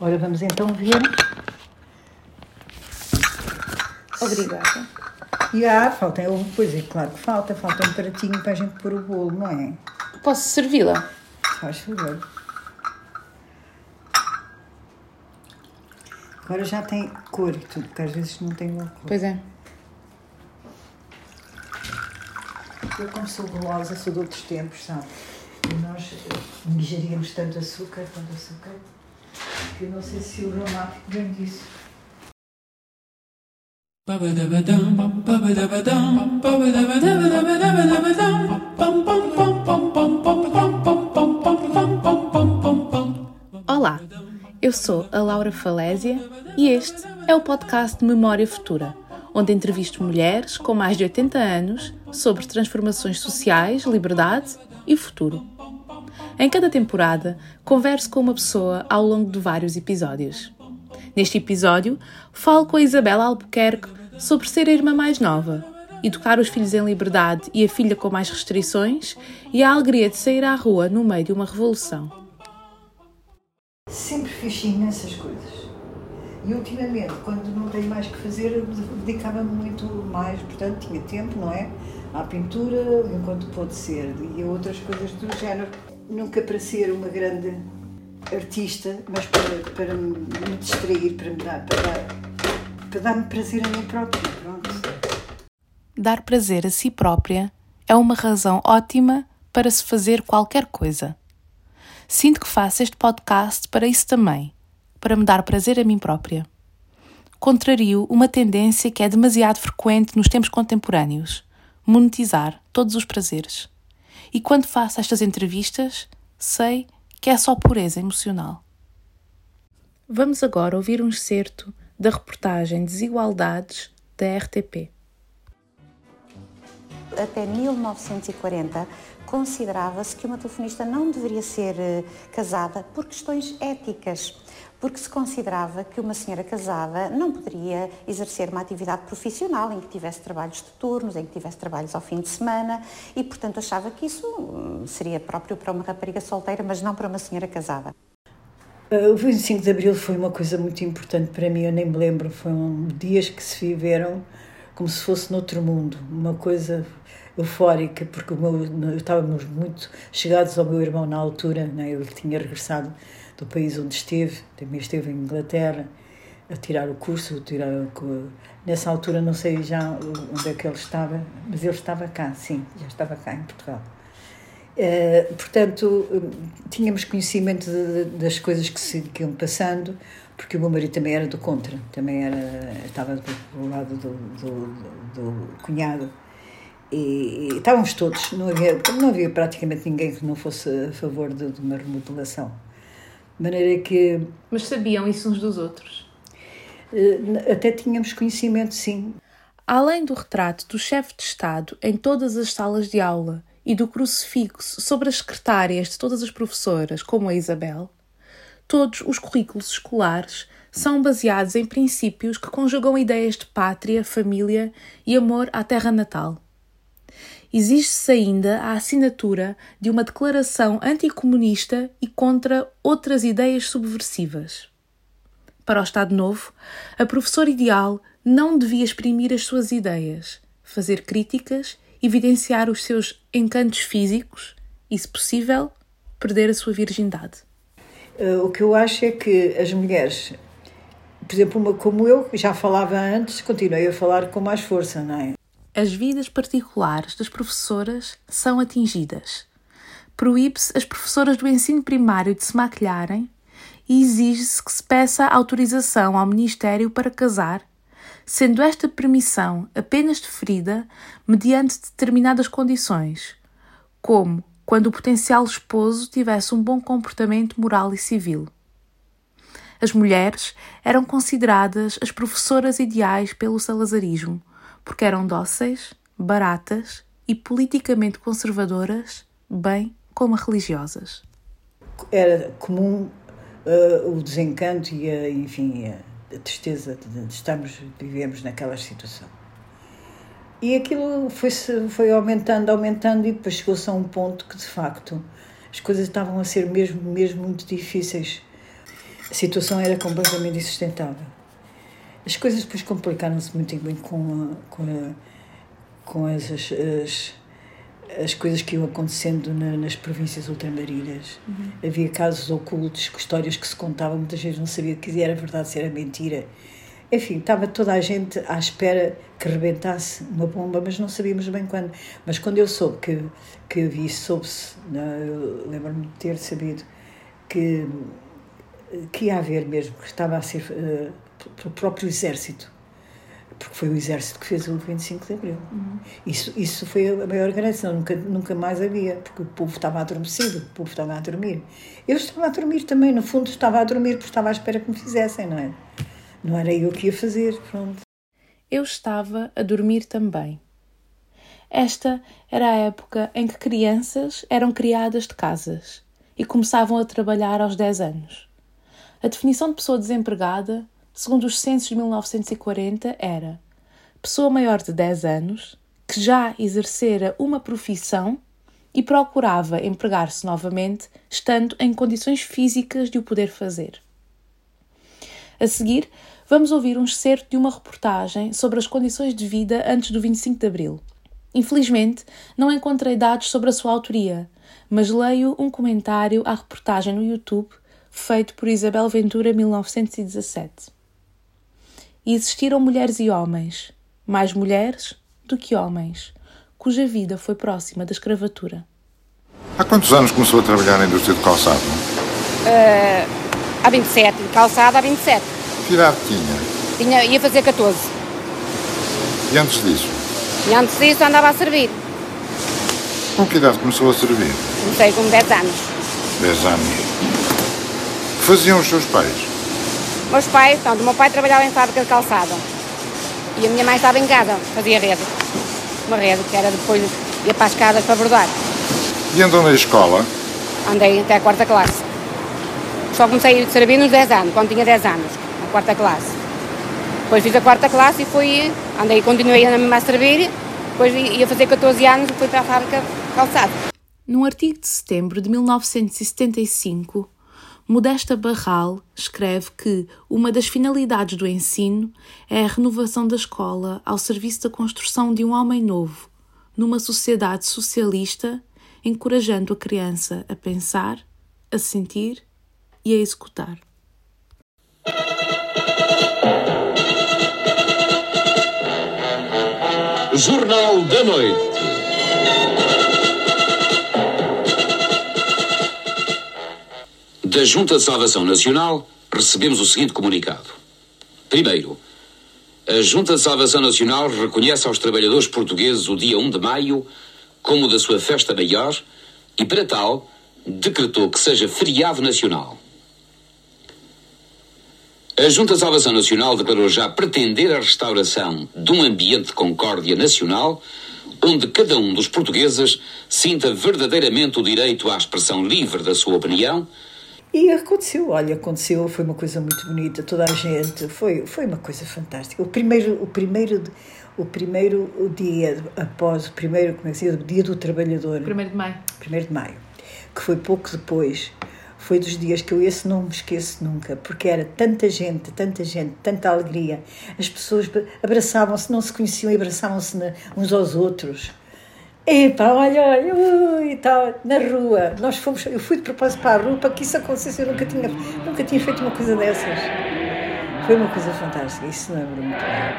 Ora, vamos então ver. Obrigada. E ah, falta, pois é, claro que falta, falta um pratinho para a gente pôr o bolo, não é? Posso servi-la? Faz favor. Agora já tem cor e tudo, porque às vezes não tem cor. Pois é. Eu, como sou gulosa, sou de outros tempos, sabe? E nós ingeríamos tanto açúcar, tanto açúcar, eu não sei se o reumático vem disso. Olá, eu sou a Laura Falésia e este é o podcast de Memória Futura, onde entrevisto mulheres com mais de 80 anos sobre transformações sociais, liberdade e futuro. Em cada temporada, converso com uma pessoa ao longo de vários episódios. Neste episódio, falo com a Isabela Albuquerque sobre ser a irmã mais nova, educar os filhos em liberdade e a filha com mais restrições e a alegria de sair à rua no meio de uma revolução. Sempre fiz imensas coisas. E ultimamente, quando não tenho mais que fazer, dedicava-me muito mais, portanto, tinha tempo, não é? À pintura, enquanto pôde ser, e a outras coisas do género. Nunca para ser uma grande artista, mas para, para me distrair, para me dar, para dar, para dar-me prazer a mim própria, pronto. Dar prazer a si própria é uma razão ótima para se fazer qualquer coisa. Sinto que faço este podcast para isso também, para me dar prazer a mim própria. Contrario uma tendência que é demasiado frequente nos tempos contemporâneos: monetizar todos os prazeres. E quando faço estas entrevistas, sei que é só pureza emocional. Vamos agora ouvir um excerto da reportagem Desigualdades da RTP. Até 1940 considerava-se que uma telefonista não deveria ser eh, casada por questões éticas, porque se considerava que uma senhora casada não poderia exercer uma atividade profissional em que tivesse trabalhos de turnos, em que tivesse trabalhos ao fim de semana e, portanto, achava que isso hum, seria próprio para uma rapariga solteira, mas não para uma senhora casada. Uh, O 25 de Abril foi uma coisa muito importante para mim, eu nem me lembro, foram dias que se viveram como se fosse noutro mundo, uma coisa eufórica, porque meu, estávamos muito chegados ao meu irmão na altura, né? ele tinha regressado do país onde esteve, também esteve em Inglaterra, a tirar o curso, a tirar o- nessa altura não sei já onde é que ele estava, mas ele estava cá, sim, já estava cá em Portugal. Eh, portanto, tínhamos conhecimento de- de- das coisas que se que iam passando, porque o meu marido também era do contra, também era, estava do, do lado do, do, do cunhado. E, e estávamos todos, não havia, não havia praticamente ninguém que não fosse a favor de, de uma remodelação. De maneira que Mas sabiam isso uns dos outros? eh, até tínhamos conhecimento, sim, Além do retrato do chefe de Estado em todas as salas de aula e do crucifixo sobre as secretárias de todas as professoras, como a Isabel, todos os currículos escolares são baseados em princípios que conjugam ideias de pátria, família e amor à terra natal. Exige-se ainda a assinatura de uma declaração anticomunista e contra outras ideias subversivas. Para o Estado Novo, a professora ideal não devia exprimir as suas ideias, fazer críticas, evidenciar os seus encantos físicos e, se possível, perder a sua virgindade. Eh, o que eu acho é que as mulheres, por exemplo, uma como eu, que já falava antes, continuei a falar com mais força, não é? As vidas particulares das professoras são atingidas. Proíbe-se as professoras do ensino primário de se maquilharem e exige-se que se peça autorização ao Ministério para casar, sendo esta permissão apenas deferida mediante determinadas condições, como quando o potencial esposo tivesse um bom comportamento moral e civil. As mulheres eram consideradas as professoras ideais pelo salazarismo, porque eram dóceis, baratas e politicamente conservadoras, bem como religiosas. Era comum eh, o desencanto e a, enfim, a, tristeza de estarmos, vivemos naquela situação. E aquilo foi, foi aumentando, aumentando e depois chegou-se a um ponto que, de facto, as coisas estavam a ser mesmo, mesmo muito difíceis. a situação era completamente insustentável. As coisas depois complicaram-se muito, muito com, a, com, a, com as, as, as coisas que iam acontecendo na, nas províncias ultramarinas. Uhum. Havia casos ocultos, histórias que se contavam, muitas vezes não sabia que era verdade, se era mentira. Enfim, estava toda a gente à espera que rebentasse uma bomba, mas não sabíamos bem quando. Mas quando eu soube que, que vi, soube-se, é? lembro-me de ter sabido que, que ia haver mesmo, que estava a ser uh, pelo próprio exército porque foi o exército que fez o 25 de Abril. Uhum. Isso, isso foi a maior garantia, nunca, nunca mais havia, porque o povo estava adormecido, o povo estava a dormir. Eu estava a dormir também, no fundo estava a dormir porque estava à espera que me fizessem, não é? Não era eu que ia fazer, pronto. Eu estava a dormir também. Esta era a época em que crianças eram criadas de casas e começavam a trabalhar aos 10 anos. A definição de pessoa desempregada segundo os censos de 1940, era pessoa maior de 10 anos que já exercera uma profissão e procurava empregar-se novamente, estando em condições físicas de o poder fazer. A seguir, vamos ouvir um excerto de uma reportagem sobre as condições de vida antes do 25 de Abril. Infelizmente, não encontrei dados sobre a sua autoria, mas leio um comentário à reportagem no YouTube feito por Isabel Ventura 1917 e existiram mulheres e homens, mais mulheres do que homens, cuja vida foi próxima da escravatura. Há quantos anos começou a trabalhar na indústria de calçado? Uh, há 27, calçado há 27. Que idade tinha? tinha? Ia fazer 14. E antes disso? E antes disso andava a servir. Com que idade começou a servir? Comecei com 10 anos. 10 anos. O que faziam os seus pais? Meus pais, portanto, o meu pai trabalhava em fábrica de calçado e a minha mãe estava em casa, fazia rede. Uma rede que era depois, ia para as casas para bordar. E andou na escola? Andei até a quarta classe. Só comecei a servir nos 10 anos, quando tinha 10 anos, na quarta classe. Depois fiz a quarta classe e fui, andei, continuei a mesma a servir, depois ia fazer 14 anos e fui para a fábrica de calçado. Num artigo de setembro de 1975, Modesta Barral escreve que uma das finalidades do ensino é a renovação da escola ao serviço da construção de um homem novo, numa sociedade socialista, encorajando a criança a pensar, a sentir e a executar. Jornal da Noite. Da Junta de Salvação Nacional, recebemos o seguinte comunicado. Primeiro, a Junta de Salvação Nacional reconhece aos trabalhadores portugueses o dia 1 de maio como da sua festa maior e, para tal, decretou que seja feriado nacional. A Junta de Salvação Nacional declarou já pretender a restauração de um ambiente de concórdia nacional onde cada um dos portugueses sinta verdadeiramente o direito à expressão livre da sua opinião e aconteceu, olha, aconteceu, foi uma coisa muito bonita, toda a gente, foi, foi uma coisa fantástica. O primeiro, o primeiro, o primeiro dia após o primeiro, como é que se diz, dia do trabalhador. Primeiro de maio. Primeiro de maio, que foi pouco depois, foi dos dias que eu esse não me esqueço nunca, porque era tanta gente, tanta gente, tanta alegria. As pessoas abraçavam-se, não se conheciam e abraçavam-se uns aos outros. Epá, olha, olha, ui, tal, na rua. Nós fomos, eu fui de propósito para a rua para que isso acontecesse. Eu nunca tinha, nunca tinha feito uma coisa dessas. Foi uma coisa fantástica, isso lembro muito bem.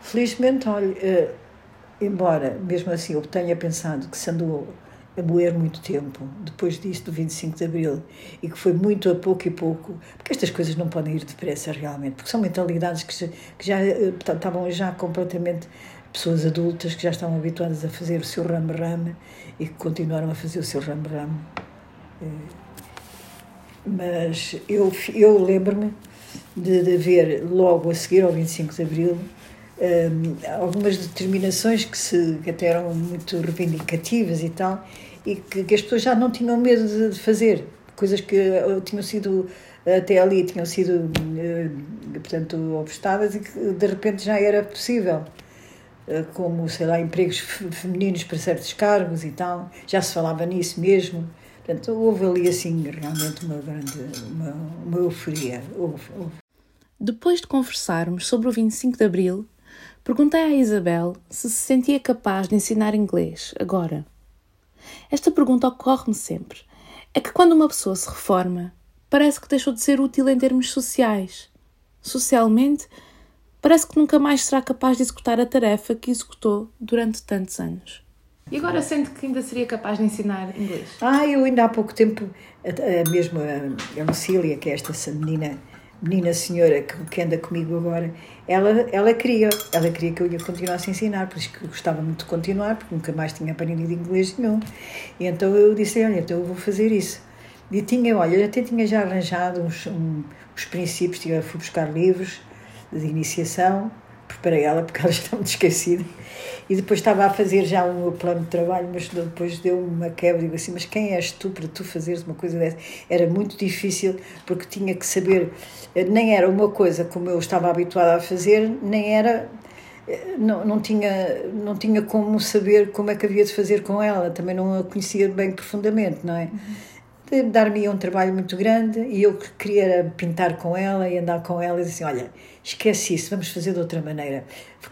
Felizmente, olha, uh, embora mesmo assim eu tenha pensado que se andou a moer muito tempo, depois disto, do 25 de Abril, e que foi muito a pouco e pouco, porque estas coisas não podem ir depressa realmente, porque são mentalidades que, que já eh, estavam já completamente pessoas adultas que já estavam habituadas a fazer o seu rame-rame e que continuaram a fazer o seu rame-rame. Eh, mas eu, eu lembro-me de, de ver logo a seguir ao 25 de Abril algumas determinações que, se, que até eram muito reivindicativas e tal, e que, que as pessoas já não tinham medo de, de fazer, coisas que uh, tinham sido até ali tinham sido uh, portanto obstadas e que de repente já era possível eh, como, sei lá, empregos femininos para certos cargos e tal. Já se falava nisso mesmo. Portanto, houve ali, assim, realmente uma grande uma, uma euforia. Houve, houve. Depois de conversarmos sobre o 25 de Abril, perguntei à Isabel se se sentia capaz de ensinar inglês agora. Esta pergunta ocorre-me sempre. É que quando uma pessoa se reforma, parece que deixou de ser útil em termos sociais. Socialmente, parece que nunca mais será capaz de executar a tarefa que executou durante tantos anos. E agora sente que ainda seria capaz de ensinar inglês? Ah, eu ainda há pouco tempo, a, a, mesmo a, a Lucília, que é esta menina, menina senhora que, que anda comigo agora, ela, ela queria, ela queria que eu ia continuasse a ensinar, por isso que eu gostava muito de continuar, porque nunca mais tinha aprendido inglês nenhum. E então eu disse, olha, então eu vou fazer isso. E tinha, olha, eu até tinha já arranjado uns, um, os princípios, tinha, fui buscar livros de iniciação, preparei ela porque ela está muito esquecida. E depois estava a fazer já o meu plano de trabalho, mas depois deu-me uma quebra. Digo assim: Mas quem és tu para tu fazeres uma coisa dessa? Era muito difícil porque tinha que saber, nem era uma coisa como eu estava habituada a fazer, nem era. Não, não, tinha, não tinha como saber como é que havia de fazer com ela, também não a conhecia bem profundamente, não é? Uhum dar-me um trabalho muito grande e eu queria pintar com ela e andar com ela e dizer assim, olha, esquece isso, vamos fazer de outra maneira.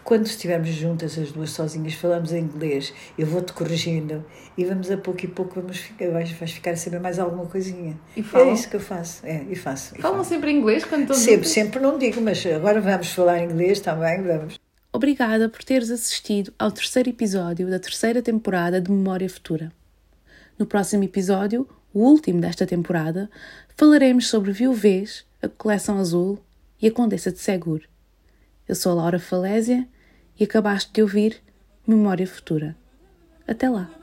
Quando estivermos juntas, as duas sozinhas, falamos em inglês, eu vou-te corrigindo e vamos a pouco e pouco, vamos ficar, vais, vais ficar a saber mais alguma coisinha. E É isso que eu faço, é, e faço. E Falam faço. sempre inglês quando estão Sempre, juntas? sempre não digo, mas agora vamos falar inglês também, vamos. Obrigada por teres assistido ao terceiro episódio da terceira temporada de Memória Futura. No próximo episódio, o último desta temporada, falaremos sobre Viuvez, a Coleção Azul e a Condessa de Segur. Eu sou Laura Falésia e acabaste de ouvir Memória Futura. Até lá!